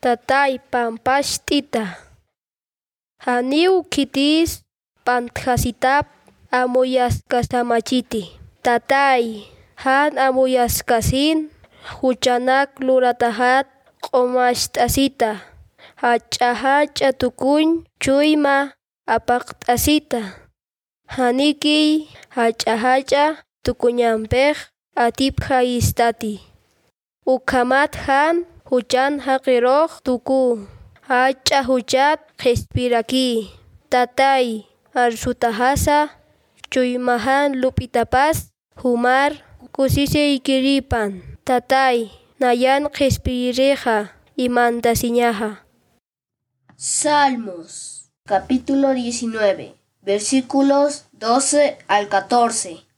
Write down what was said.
tatay pampashtita. Haniu kitis panthasitap amoyaskasamachiti. Tatay han amoyaskasin huchanak luratahat q'umashtasita. Hacha hacha tukuñ chuyma apaqtasita. Haniki hacha hacha tukuñanpej atipja istati. Ukamat han huchan haqiroj tuku. Hacha huchat qespiraki. Tatay arsutahasa chuymahan lupitapas humar kusisiykiripan. Tatay nayan qespirija imanta siñaja. Salmos capítulo 19 versículos 12 al 14